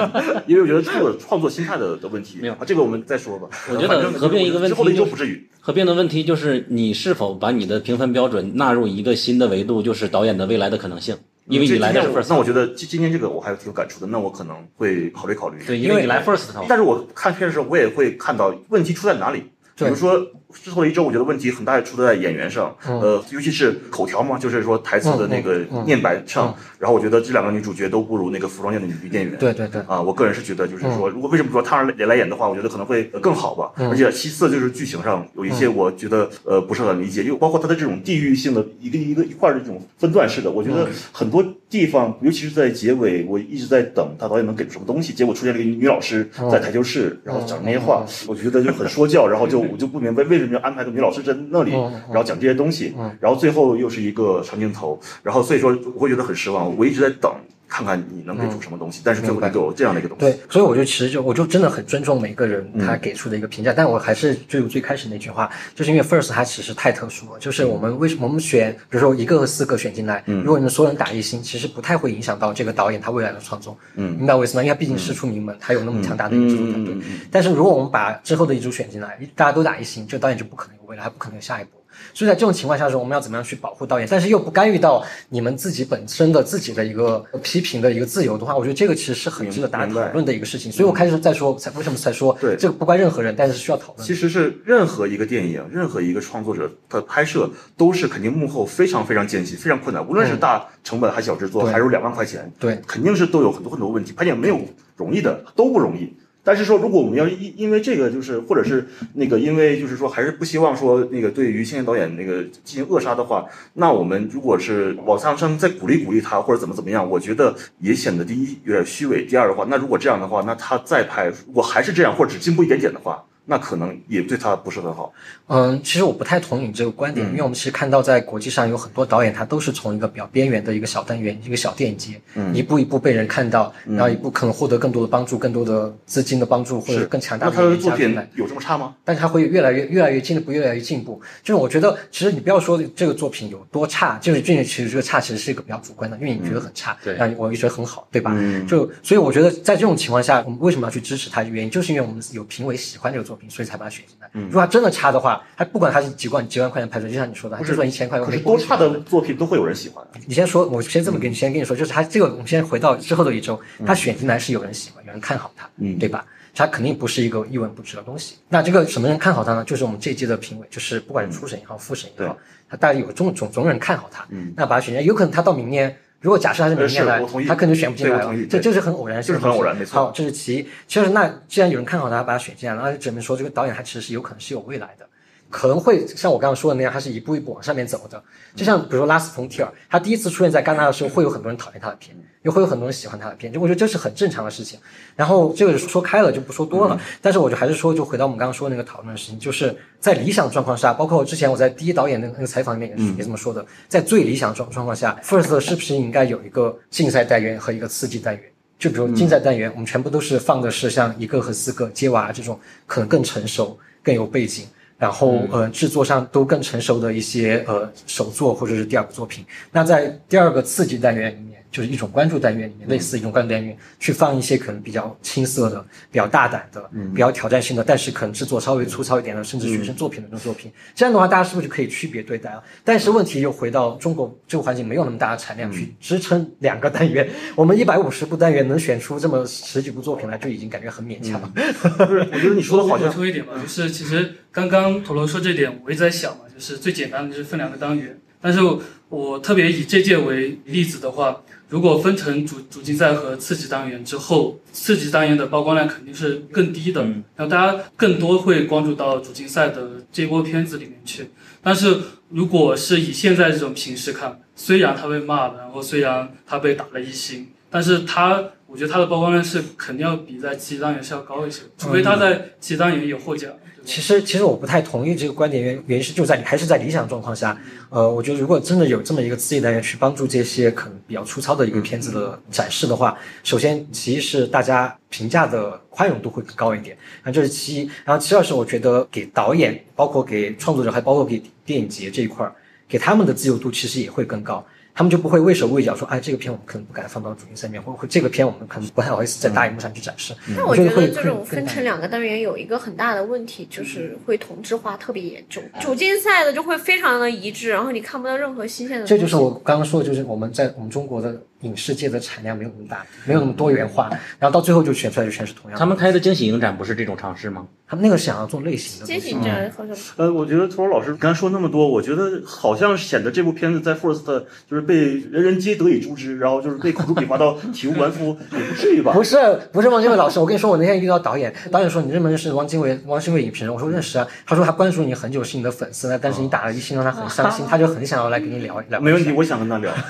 [laughs] 因为我觉得这个创作心态的的问题，没有啊，这个我们再说吧。我觉得合并一个问之后就一周不至于。合并的问题就是你是否把你的评分标准纳入一个新的维度，就是导演的未来的可能性。因为你来的是 first，那我觉得今今天这个我还挺有感触的，那我可能会考虑考虑。对，因为你来 first，但是我看片的时候，我也会看到问题出在哪里，比如说。之后的一周，我觉得问题很大也，出在演员上，呃，尤其是口条嘛，就是说台词的那个念白上。然后我觉得这两个女主角都不如那个服装店的女店员。对对对。啊，我个人是觉得，就是说，如果为什么说她来来演的话，我觉得可能会更好吧。而且其次就是剧情上有一些我觉得呃不是很理解，又包括它的这种地域性的一个一个一块的这种分段式的，我觉得很多地方，尤其是在结尾，我一直在等他导演能给出什么东西，结果出现了一个女老师在台球室，然后讲那些话，我觉得就很说教，然后就我就不明白为什么要安排个女老师。在那里，然后讲这些东西，然后最后又是一个长镜头，然后所以说我会觉得很失望。我一直在等。看看你能给出什么东西，但是最后给我这样的一个东西。对，所以我就其实就我就真的很尊重每个人他给出的一个评价，但我还是就最开始那句话，就是因为 First 它其实太特殊了，就是我们为什么我们选，比如说一个和四个选进来，如果你们所有人打一星，其实不太会影响到这个导演他未来的创作。嗯，明白我意思吗？因为他毕竟师出名门，他有那么强大的一个制作团队。但是如果我们把之后的一组选进来，大家都打一星，这个导演就不可能有未来，他不可能有下一步。所以在这种情况下时候，我们要怎么样去保护导演，但是又不干预到你们自己本身的自己的一个批评的一个自由的话，我觉得这个其实是很值得大家讨论的一个事情。所以我开始在说，才为什么才说，对这个不怪任何人，但是需要讨论。其实是任何一个电影，任何一个创作者的拍摄，都是肯定幕后非常非常艰辛、非常困难。无论是大成本还是小制作，还是两万块钱，对，肯定是都有很多很多问题。拍电影没有容易的，都不容易。但是说，如果我们要因因为这个，就是或者是那个，因为就是说，还是不希望说那个对于青年导演那个进行扼杀的话，那我们如果是往上升再鼓励鼓励他，或者怎么怎么样，我觉得也显得第一有点虚伪，第二的话，那如果这样的话，那他再拍，如果还是这样，或者只进步一点点的话。那可能也对他不是很好。嗯，其实我不太同意你这个观点，因为我们其实看到在国际上有很多导演，他都是从一个比较边缘的一个小单元、一个小电影节，一步一步被人看到，然后一步可能获得更多的帮助、更多的资金的帮助或者更强大的。那他的作品有这么差吗？但是他会越来越、越来越进步、越来越进步。就是我觉得，其实你不要说这个作品有多差，就是这其实这个差其实是一个比较主观的，因为你觉得很差，对，让我觉得很好，对吧？就所以我觉得在这种情况下，我们为什么要去支持他？原因就是因为我们有评委喜欢这个作品，所以才把它选进来。如果他真的差的话，他不管他是几万几万块钱拍出来，就像你说的，他就算一千块，可是多差的作品都会有人喜欢。你先说，我先这么跟你先跟你说，就是他这个，我们先回到之后的一周，他选进来是有人喜欢，有人看好他，嗯，对吧？他肯定不是一个一文不值的东西。那这个什么人看好他呢？就是我们这一届的评委，就是不管是初审也好，复审也好，他大家有总总总有人看好他，嗯，那把他选进来，有可能他到明年。如果假设他是明年来，他可能就选不进来了，这这是很偶然的事情。很偶然，没错。好，这是其一。其实那既然有人看好他，把他选进来了，那就证明说这个导演他其实是有可能是有未来的。可能会像我刚刚说的那样，他是一步一步往上面走的。就像比如说拉斯冯提尔，他第一次出现在戛纳的时候，会有很多人讨厌他的片，又会有很多人喜欢他的片，就我觉得这是很正常的事情。然后这个说开了就不说多了，但是我就还是说，就回到我们刚刚说那个讨论的事情，就是在理想状况下，包括之前我在第一导演的那个采访里面也是也这么说的，在最理想状状况下，First 是不是应该有一个竞赛单元和一个刺激单元？就比如竞赛单元，我们全部都是放的是像一个和四个接娃这种，可能更成熟、更有背景。然后，呃，制作上都更成熟的一些呃首作或者是第二个作品。那在第二个刺激单元里面。就是一种关注单元里面，类似一种关注单元，去放一些可能比较青涩的、比较大胆的、比较挑战性的，但是可能制作稍微粗糙一点的，甚至学生作品的那种作品。这样的话，大家是不是就可以区别对待了？但是问题又回到中国这个环境，没有那么大的产量去支撑两个单元。我们一百五十部单元能选出这么十几部作品来，就已经感觉很勉强了。我觉得你说的好像。补一点吧，就是其实刚刚陀螺说这点，我也在想嘛，就是最简单的就是分两个单元。但是我特别以这届为例子的话。如果分成主主竞赛和次级单元之后，次级单元的曝光量肯定是更低的，然后大家更多会关注到主竞赛的这波片子里面去。但是如果是以现在这种形式看，虽然他被骂了，然后虽然他被打了一星，但是他，我觉得他的曝光量是肯定要比在刺激单元是要高一些，除非他在刺激单元有获奖。其实，其实我不太同意这个观点，原原因是就在还是在理想状况下，呃，我觉得如果真的有这么一个刺激单元去帮助这些可能比较粗糙的一个片子的展示的话，首先其一是大家评价的宽容度会更高一点，那这是其一，然后其二是我觉得给导演，包括给创作者，还包括给电影节这一块儿，给他们的自由度其实也会更高。他们就不会畏手畏脚说，哎，这个片我们可能不敢放到主竞赛里面，或或这个片我们可能不太好意思在大荧幕上去展示。但我觉得这种分成两个单元有一个很大的问题，就是会同质化特别严重。主竞赛的就会非常的一致，然后你看不到任何新鲜的。这就是我刚刚说的，就是我们在我们中国的影视界的产量没有那么大，没有那么多元化，然后到最后就选出来就全是同样的。他们开的惊喜影展不是这种尝试吗？他们那个是想要做类型的。惊喜影展好像。呃，我觉得托尔老师刚才说那么多，我觉得好像显得这部片子在 First 就是被人人皆得以诛之，然后就是被口诛笔伐到体无完肤，也不至于吧？不是，不是汪精卫老师，我跟你说，我那天遇到导演，导演说你认不认识汪精卫？汪精卫影评人，我说认识啊。他说他关注你很久，是你的粉丝，但是你打了一星，让他很伤心，他就很想要来跟你聊一聊。没问题，我想跟他聊。[laughs]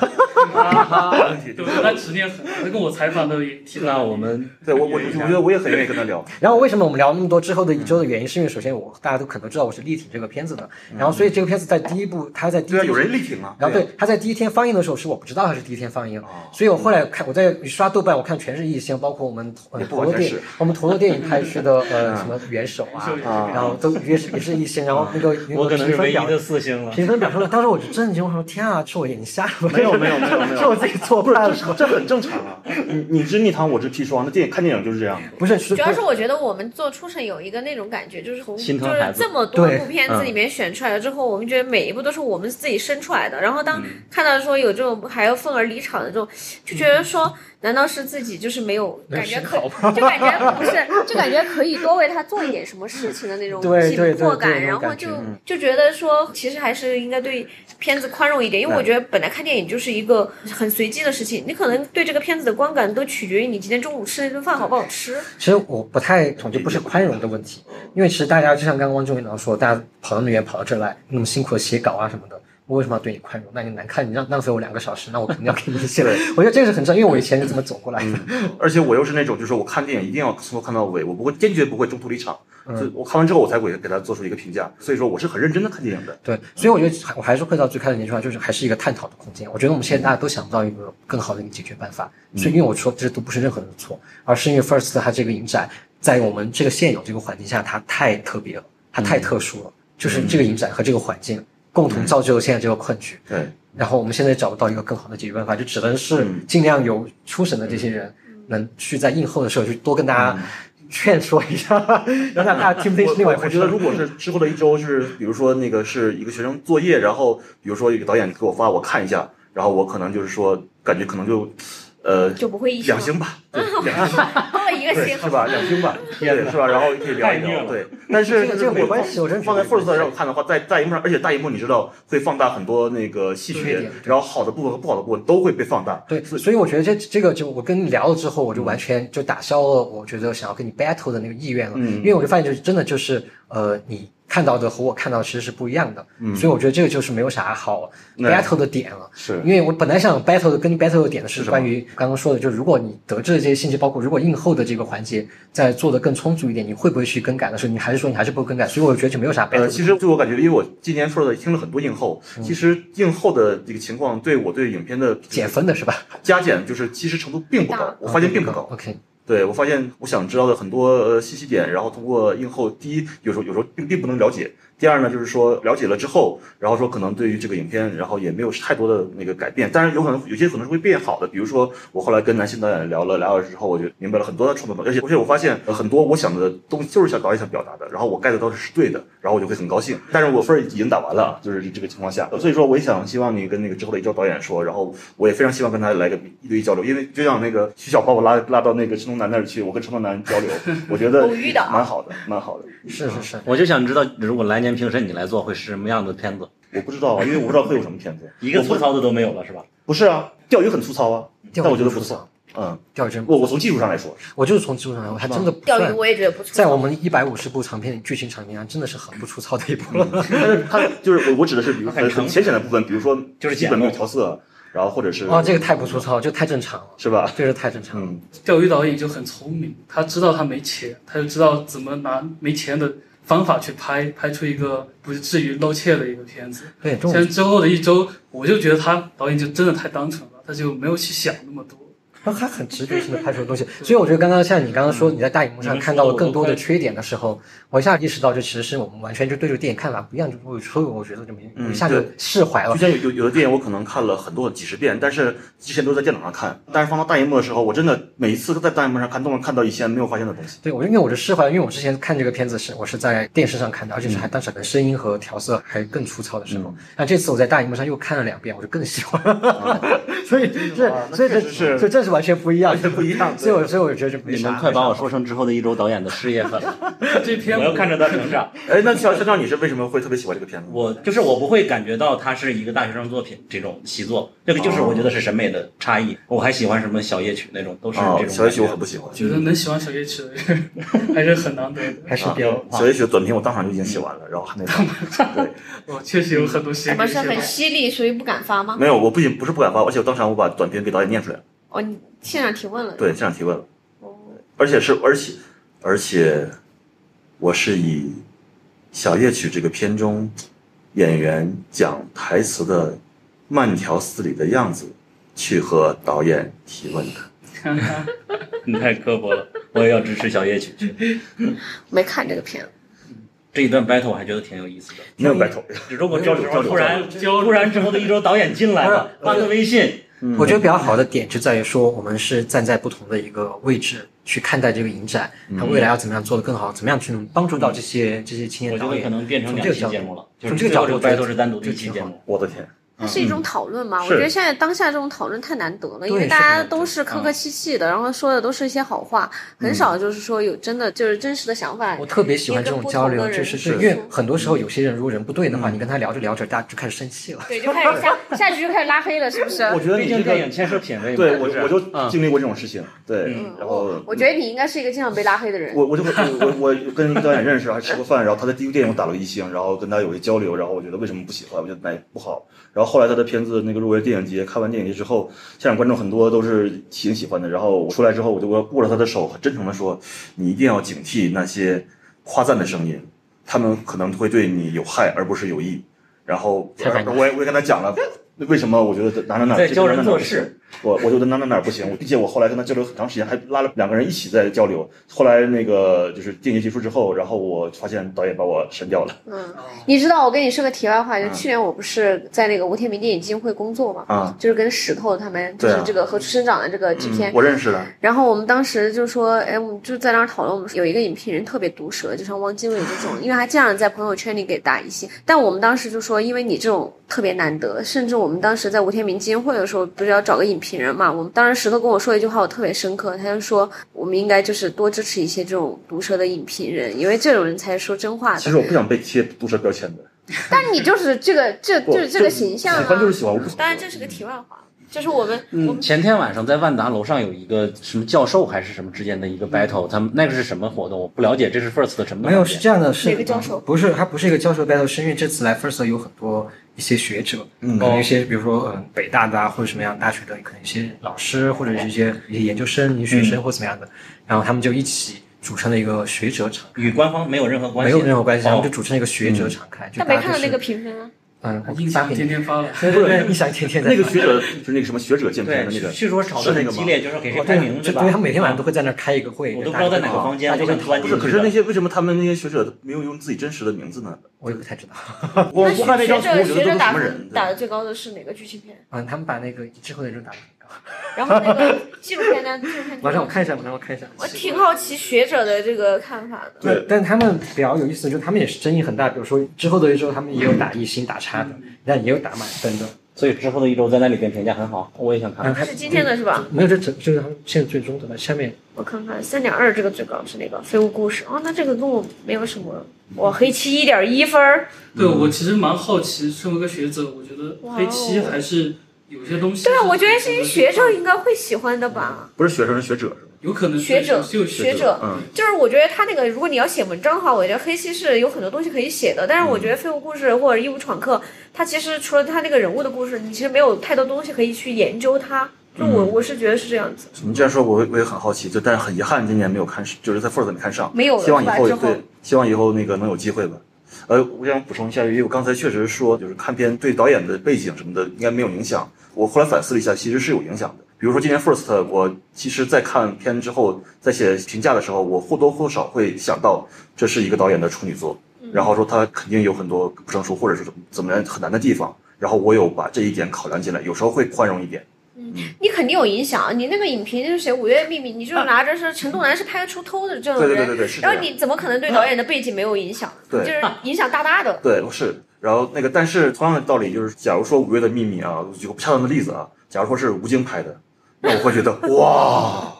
[laughs] [laughs] 没问题，对，他执念很，他跟我采访都也提到我们，对我我我觉得我也很愿意跟他聊。然后为什么我们聊那么多之后的一周的原因，是因为首先我大家都可能知道我是力挺这个片子的，然后所以这个片子在第一部，他在第一对啊，有人力挺啊。然后对，他在第一天放映的时候是我不知道他是第一天放映，所以我后来看我在刷豆瓣，我看全是一星，包括我们陀螺电影我们陀螺电影拍区的呃什么元首啊，然后都也是也是一星，然后那个我可能是唯一的四星了。评分表出来，当时我就震惊，我说天啊，是我眼睛瞎了？没有没有没有，[laughs] 是我自己错不是，这很正常啊。[laughs] 你你知蜜糖，我知砒霜，那电影看电影就是这样。不是，主要是我觉得我们做初审有一个那种感觉，就是从就是这么多部片子里面选出来了之后，我们觉得每一部都是我们自己生出来的。然后当看到说有这种还要愤而离场的这种，就觉得说。难道是自己就是没有感觉可，就感觉不是，就感觉可以多为他做一点什么事情的那种紧迫感，然后就就觉得说，其实还是应该对片子宽容一点，因为我觉得本来看电影就是一个很随机的事情，你可能对这个片子的观感都取决于你今天中午吃那顿饭好不好吃。其实我不太同就，不是宽容的问题，因为其实大家就像刚刚汪中老师说，大家跑那么远跑到这来，那么辛苦的写稿啊什么的。我为什么要对你宽容？那你难看，你让浪费我两个小时，那我肯定要给你一些。[laughs] 我觉得这个是很正，因为我以前是怎么走过来的。[laughs] 而且我又是那种，就是我看电影一定要从头看到尾，我不会坚决不会中途离场。就我看完之后，我才会给他做出一个评价。所以说，我是很认真的看电影的。对，所以我觉得我还是回到最开始那句话，就是还是一个探讨的空间。我觉得我们现在大家都想不到一个更好的一个解决办法。所以，因为我说这都不是任何人的错，而是因为 First 它这个影展在我们这个现有这个环境下，它太特别了，它太特殊了。就是这个影展和这个环境。共同造就现在这个困局。对，然后我们现在找不到一个更好的解决办法，就只能是尽量有初审的这些人，能去在映后的时候去多跟大家劝说一下，[laughs] 让大家听不听是另外一回事。我觉得如果是之后的一周是，比如说那个是一个学生作业，然后比如说一个导演给我发，我看一下，然后我可能就是说感觉可能就。呃，就不会一两星吧，[laughs] 两星，一个星，是吧？两星吧，[laughs] 对，是吧？然后可以聊一聊，对。但是这个没关系，我真放在 First 让我看的话，在大荧幕上，而且大荧幕你知道会放大很多那个细节，然后好的部分和不好的部分都会被放大。对，所以我觉得这这个就我跟你聊了之后，我就完全就打消了我觉得想要跟你 battle 的那个意愿了，因为我就发现就是真的就是呃你。看到的和我看到其实是不一样的，所以我觉得这个就是没有啥好 battle 的点了。是，因为我本来想 battle 的跟你 battle 的点的是关于刚刚说的，就是如果你得知的这些信息，包括如果映后的这个环节再做的更充足一点，你会不会去更改的时候，你还是说你还是不会更改？所以我觉得就没有啥 battle。呃，其实就我感觉，因为我今年说的听了很多映后，其实映后的这个情况对我对影片的减分的是吧？加减就是其实程度并不高，我发现并不高。OK。对，我发现我想知道的很多信息点，然后通过映后，第一有时候有时候并并不能了解，第二呢就是说了解了之后，然后说可能对于这个影片，然后也没有太多的那个改变，当然有可能有些可能是会变好的，比如说我后来跟男性导演聊了俩小时之后，我就明白了很多的创作，而且而且我发现很多我想的东西就是想导演想表达的，然后我 get 到的是对的，然后我就会很高兴。但是我分儿已经打完了，就是这个情况下，所以说我也想希望你跟那个之后的一周导演说，然后我也非常希望跟他来个一对一交流，因为就像那个徐小把我拉拉到那个陈东南那儿去，我跟陈。东南交流，我觉得蛮好的，蛮好的。是是是，我就想知道，如果来年评审你来做，会是什么样的片子？我不知道啊，因为我不知道会有什么片子，一个粗糙的都没有了，是吧？不是啊，钓鱼很粗糙啊，但我觉得不错。嗯，钓鱼真我我从技术上来说，我就是从技术上来说，还真的钓鱼我也觉得不错。在我们一百五十部长片剧情长片，真的是很不粗糙的一部了。但是它就是我我指的是，比如很很浅显的部分，比如说就是基本没有调色。然后或者是哦，这个太不粗糙，就太正常了，是吧？这是太正常了。钓鱼导演就很聪明，他知道他没钱，他就知道怎么拿没钱的方法去拍，拍出一个不至于露怯的一个片子。对，像之后的一周，我就觉得他导演就真的太单纯了，他就没有去想那么多。然后他很直觉性的拍出的东西，所以我觉得刚刚像你刚刚说你在大荧幕上看到了更多的缺点的时候，我一下意识到这其实是我们完全就对这个电影看法不一样，就我所以我觉得就没一下就释怀了。就像有有有的电影我可能看了很多几十遍，但是之前都是在电脑上看，但是放到大荧幕的时候，我真的每一次在大荧幕上看都能看到一些没有发现的东西。对，我因为我是释怀，因为我之前看这个片子是我是在电视上看的，而且是还当时的声音和调色还更粗糙的时候，那这次我在大荧幕上又看了两遍，我就更喜欢了。[laughs] 所以这所以这是所以这是完全不一样，完全不一样。所以我所以我觉得你们快把我说成之后的一周导演的事业粉了。[laughs] 这篇我要看着他成长。哎，那小小张，你是为什么会特别喜欢这个片子？我就是我不会感觉到它是一个大学生作品这种习作，这个就是我觉得是审美的差异。我还喜欢什么小夜曲那种，都是这种。小夜曲我很不喜欢。觉得能喜欢小夜曲的人 [laughs] 还是很难得的，还是比较。小夜曲的短片我当场就已经写完了，然后还没。对，我确实有很多细。他们是很犀利，所以不敢发吗？没有，我不仅不是不敢发，而且我当场我把短片给导演念出来了。哦，你现场提问了？对，现场提问了。哦。而且是，而且，而且，我是以小夜曲这个片中演员讲台词的慢条斯理的样子去和导演提问的。[laughs] 你太刻薄了，我也要支持小夜曲去。[laughs] 没看这个片。[laughs] 这一段 battle 我还觉得挺有意思的，没有 battle，只不过交流，突然突然之后的一周导演进来了，发个微信。我觉得比较好的点就在于说，我们是站在不同的一个位置去看待这个影展，它未来要怎么样做得更好，怎么样去能帮助到这些这些青年导演。我觉得可能变成两期节目了，从这个角度，battle 是单独的一期节目。我的天！它是一种讨论嘛？我觉得现在当下这种讨论太难得了，因为大家都是客客气气的，然后说的都是一些好话，很少就是说有真的就是真实的想法。我特别喜欢这种交流，就是因为很多时候有些人如果人不对的话，你跟他聊着聊着，大家就开始生气了。对，就开始下下去就开始拉黑了，是不是？我觉得毕竟电影牵涉品味，对我我就经历过这种事情，对，然后我觉得你应该是一个经常被拉黑的人。我我就我我跟导演认识，还吃过饭，然后他在第一部电影我打了一星，然后跟他有一交流，然后我觉得为什么不喜欢，我觉得哪不好，然后后来他的片子。那个入围电影节，看完电影节之后，现场观众很多都是挺喜欢的。然后我出来之后，我就握着他的手，很真诚的说：“你一定要警惕那些夸赞的声音，他们可能会对你有害，而不是有益。”然后我也我也跟他讲了。为什么我觉得哪哪哪在教人做事？我我觉得哪哪哪不行，我并且我后来跟他交流很长时间，还拉了两个人一起在交流。后来那个就是电影结束之后，然后我发现导演把我删掉了。嗯，你知道我跟你说个题外话，就去年我不是在那个吴天明电影基金会工作嘛？啊，就是跟石头他们，就是这个何处生长的这个制片，我认识的。然后我们当时就说，哎，我们就在那儿讨论，我们有一个影评人特别毒舌，就像汪精卫这种，因为他经常在朋友圈里给打一些。但我们当时就说，因为你这种特别难得，甚至我们当时在吴天。明基金会的时候不是要找个影评人嘛？我们当时石头跟我说一句话，我特别深刻。他就说，我们应该就是多支持一些这种毒舌的影评人，因为这种人才是说真话的。其实我不想被贴毒舌标签的，但你就是这个，这就是这个形象。喜欢就是喜欢，我不当然这是个题外话。就是我们，嗯，前天晚上在万达楼上有一个什么教授还是什么之间的一个 battle，他们那个是什么活动？我不了解，这是 First 的什么？没有，是这样的，是哪个教授？不是，他不是一个教授 battle，是因为这次来 First 有很多一些学者，嗯，可能一些比如说嗯北大的啊或者什么样大学的，可能一些老师或者是一些一些研究生、一些学生或怎么样的，然后他们就一起组成了一个学者场，与官方没有任何关系，没有任何关系，他们就组成一个学者场开。他没看到那个评分啊。嗯，印象天天发了，对对对，印象天天在。那个学者就是那个什么学者见面的那个，据说吵得很激烈，就是给谁排名，对吧？对，他每天晚上都会在那儿开一个会，我都不知道在哪个房间，就会突然。不是，可是那些为什么他们那些学者没有用自己真实的名字呢？我也不太知道。我我看那张图，我觉得都是什么人？打的最高的是哪个剧情片？嗯，他们把那个之后的人打的。[laughs] 然后那个纪录片呢？纪录片。马上我看一下，马上我看一下。我挺好奇学者的这个看法的。对，但他们比较有意思，就是他们也是争议很大。比如说之后的一周，他们也有打一星、打叉的，但也有打满分的。所以之后的一周在那里边评价很好，我也想看。是今天的是吧？没有，这整就是他们现在最终的下面。我看看，三点二这个最高是那个《废物故事》哦，那这个跟我没有什么。哇，黑七一点一分儿。对，我其实蛮好奇，身为一个学者，我觉得黑七还是。有些东西对啊，我觉得这些学生应该会喜欢的吧？不是学生，是学者，有可能学者学者，嗯，就是我觉得他那个，如果你要写文章的话，我觉得黑溪是有很多东西可以写的。但是我觉得废物故事或者义务闯客，他其实除了他那个人物的故事，你其实没有太多东西可以去研究他。就我我是觉得是这样子。你这样说，我我也很好奇，就但是很遗憾，今年没有看，就是在 First 没看上，没有，希望以后对，希望以后那个能有机会吧。呃，我想补充一下，因为我刚才确实说，就是看片对导演的背景什么的应该没有影响。我后来反思了一下，其实是有影响的。比如说今年 First，我其实在看片之后，在写评价的时候，我或多或少会想到这是一个导演的处女作，然后说他肯定有很多不成熟或者是怎么样很难的地方，然后我有把这一点考量进来，有时候会宽容一点。嗯，你肯定有影响。你那个影评就是写《五月秘密》，你就拿着是陈东南是拍出偷的这种人，对对对对，然后你怎么可能对导演的背景没有影响？对，就是影响大大的。对，是。然后那个，但是同样的道理就是，假如说《五月的秘密》啊，举个不恰当的例子啊，假如说是吴京拍的，那我会觉得 [laughs] 哇，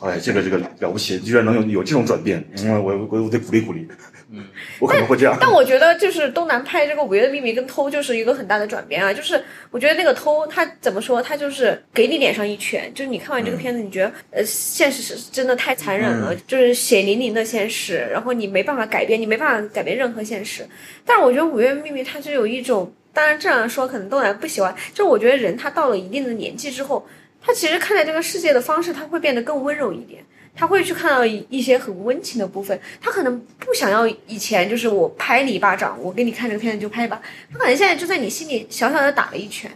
哎，这个这个了不起，居然能有有这种转变，嗯，我我我得鼓励鼓励。嗯，我可能会这样。但我觉得就是东南派这个《五月的秘密》跟偷就是一个很大的转变啊，就是我觉得那个偷他怎么说，他就是给你脸上一拳，就是你看完这个片子，你觉得呃现实是真的太残忍了，就是血淋淋的现实，然后你没办法改变，你没办法改变任何现实。但是我觉得《五月秘密》它就有一种，当然这样说可能东南不喜欢，就是我觉得人他到了一定的年纪之后，他其实看待这个世界的方式他会变得更温柔一点。他会去看到一些很温情的部分，他可能不想要以前就是我拍你一巴掌，我给你看这个片子就拍吧，他可能现在就在你心里小小的打了一拳，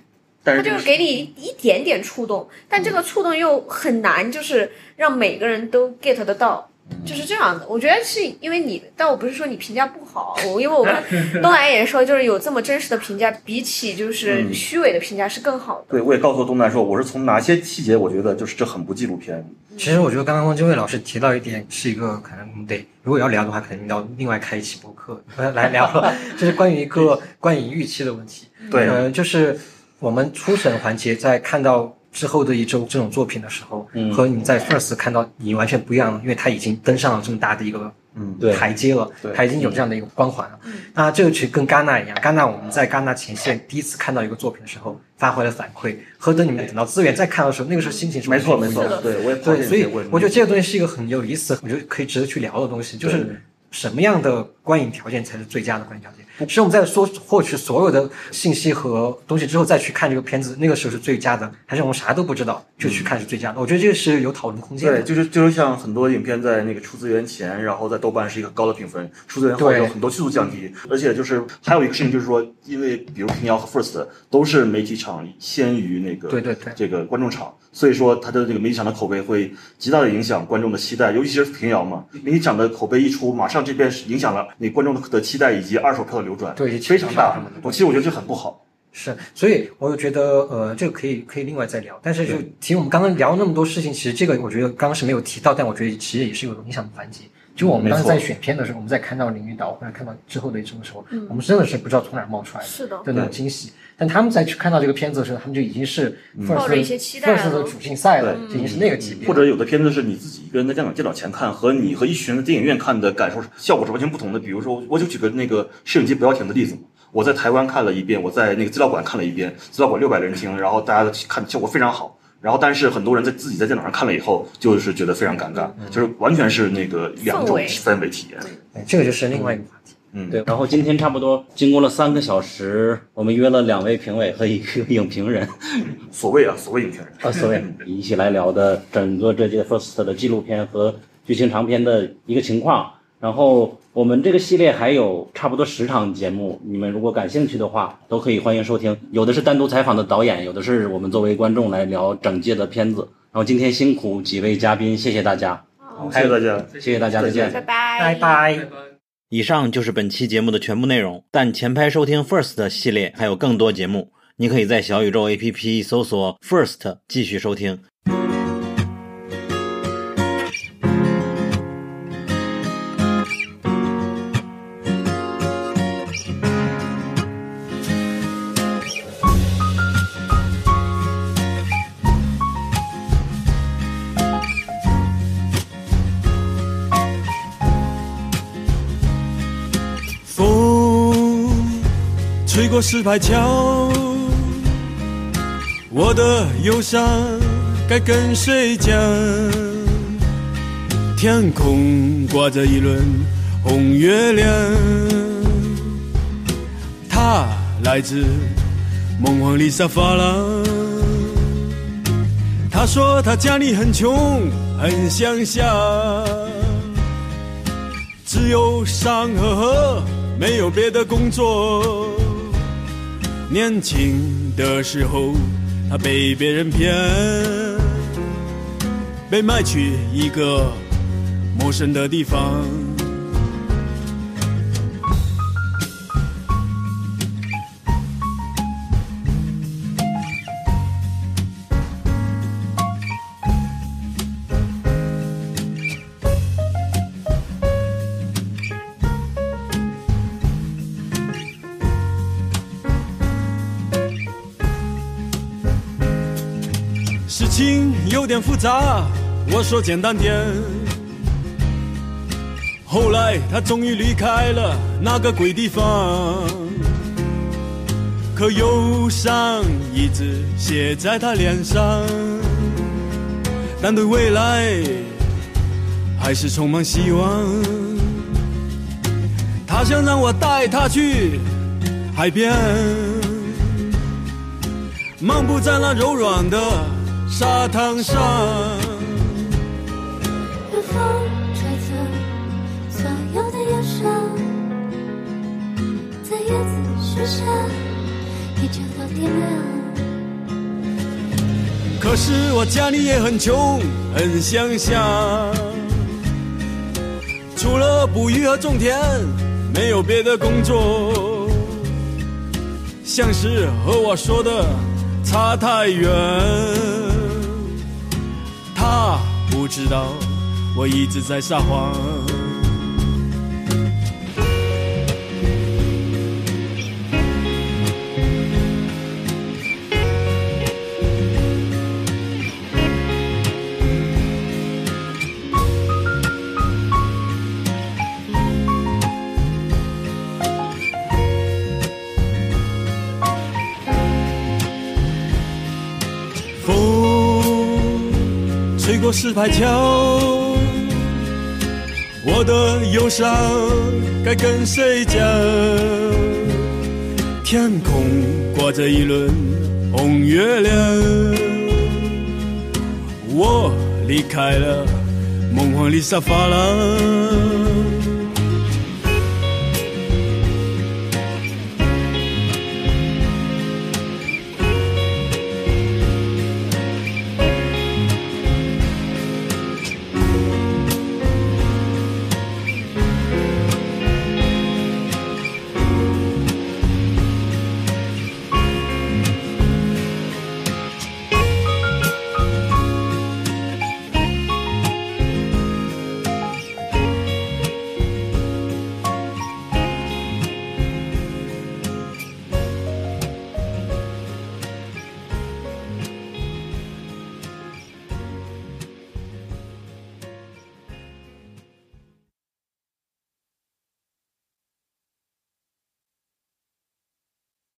他就是给你一点点触动，但这个触动又很难，就是让每个人都 get 得到。就是这样的，我觉得是因为你，但我不是说你评价不好，我因为我看 [laughs] 东南也说，就是有这么真实的评价，比起就是虚伪的评价是更好的。对，我也告诉东南说，我是从哪些细节，我觉得就是这很不纪录片。其实我觉得刚刚汪精卫老师提到一点，是一个可能我们得如果要聊的话，可能要另外开一期播客来聊了，[laughs] 就是关于一个观影预期的问题。对，嗯，就是我们初审环节在看到。之后的一周这种作品的时候，和你在 First 看到你完全不一样了，因为他已经登上了这么大的一个嗯台阶了，他已经有这样的一个光环了。那这个其实跟戛纳一样，戛纳我们在戛纳前线第一次看到一个作品的时候发回了反馈，和等你们等到资源再看的时候，那个时候心情是没错没错，对我也对，所以我觉得这个东西是一个很有意思，我觉得可以值得去聊的东西，就是什么样的观影条件才是最佳的观影条件。其实我们在说获取所有的信息和东西之后再去看这个片子，那个时候是最佳的，还是我们啥都不知道就去看是最佳的？我觉得这个是有讨论空间的。对，就是就是像很多影片在那个出资源前，然后在豆瓣是一个高的评分，出资源后有很多迅速降低。而且就是还有一个事情就是说，因为比如平遥和 First 都是媒体场先于那个对对对这个观众场，所以说它的这个媒体场的口碑会极大的影响观众的期待，尤其是平遥嘛，媒体场的口碑一出，马上这边是影响了你观众的的期待以及二手票的流转。对，非常。大，我其实我觉得这很不好。是，所以我就觉得，呃，这个可以可以另外再聊。但是就提我们刚刚聊那么多事情，其实这个我觉得刚刚是没有提到，但我觉得其实也是有影响的环节。就我们当时在选片的时候，我们在看到领域岛或者看到之后的一种的时候，我们真的是不知道从哪冒出来的，是的，那种惊喜。但他们在去看到这个片子的时候，他们就已经是抱着一些期待的主竞赛了，已经是那个级别。或者有的片子是你自己一个人在电脑电脑前看，和你和一群人在电影院看的感受效果是完全不同的。比如说，我就举个那个摄影机不要停的例子。我在台湾看了一遍，我在那个资料馆看了一遍，资料馆六百人听，然后大家的看效果非常好。然后，但是很多人在自己在电脑上看了以后，就是觉得非常尴尬，就是完全是那个两种氛围体验。哎，这个就是另外一个。嗯，对。然后今天差不多经过了三个小时，我们约了两位评委和一个影评人，[laughs] 所谓啊，所谓影评人啊，所谓一起来聊的整个这届 First 的纪录片和剧情长片的一个情况。然后我们这个系列还有差不多十场节目，你们如果感兴趣的话，都可以欢迎收听。有的是单独采访的导演，有的是我们作为观众来聊整届的片子。然后今天辛苦几位嘉宾，谢谢大家，谢谢大家，谢谢大家，再见，拜拜，拜拜。以上就是本期节目的全部内容。但前排收听 First 系列还有更多节目，你可以在小宇宙 APP 搜索 First 继续收听。石牌桥，我的忧伤该跟谁讲？天空挂着一轮红月亮，它来自梦幻丽莎发廊。他说他家里很穷，很乡下，只有山和河，没有别的工作。年轻的时候，他被别人骗，被卖去一个陌生的地方。情有点复杂，我说简单点。后来他终于离开了那个鬼地方，可忧伤一直写在他脸上，但对未来还是充满希望。他想让我带他去海边，漫步在那柔软的。沙滩上，有风吹走所有的忧伤，在叶子树下一直到天亮。可是我家里也很穷，很乡下，除了捕鱼和种田，没有别的工作，像是和我说的差太远。他不知道我一直在撒谎。吹过石牌桥，我的忧伤该跟谁讲？天空挂着一轮红月亮，我离开了梦幻里沙发廊。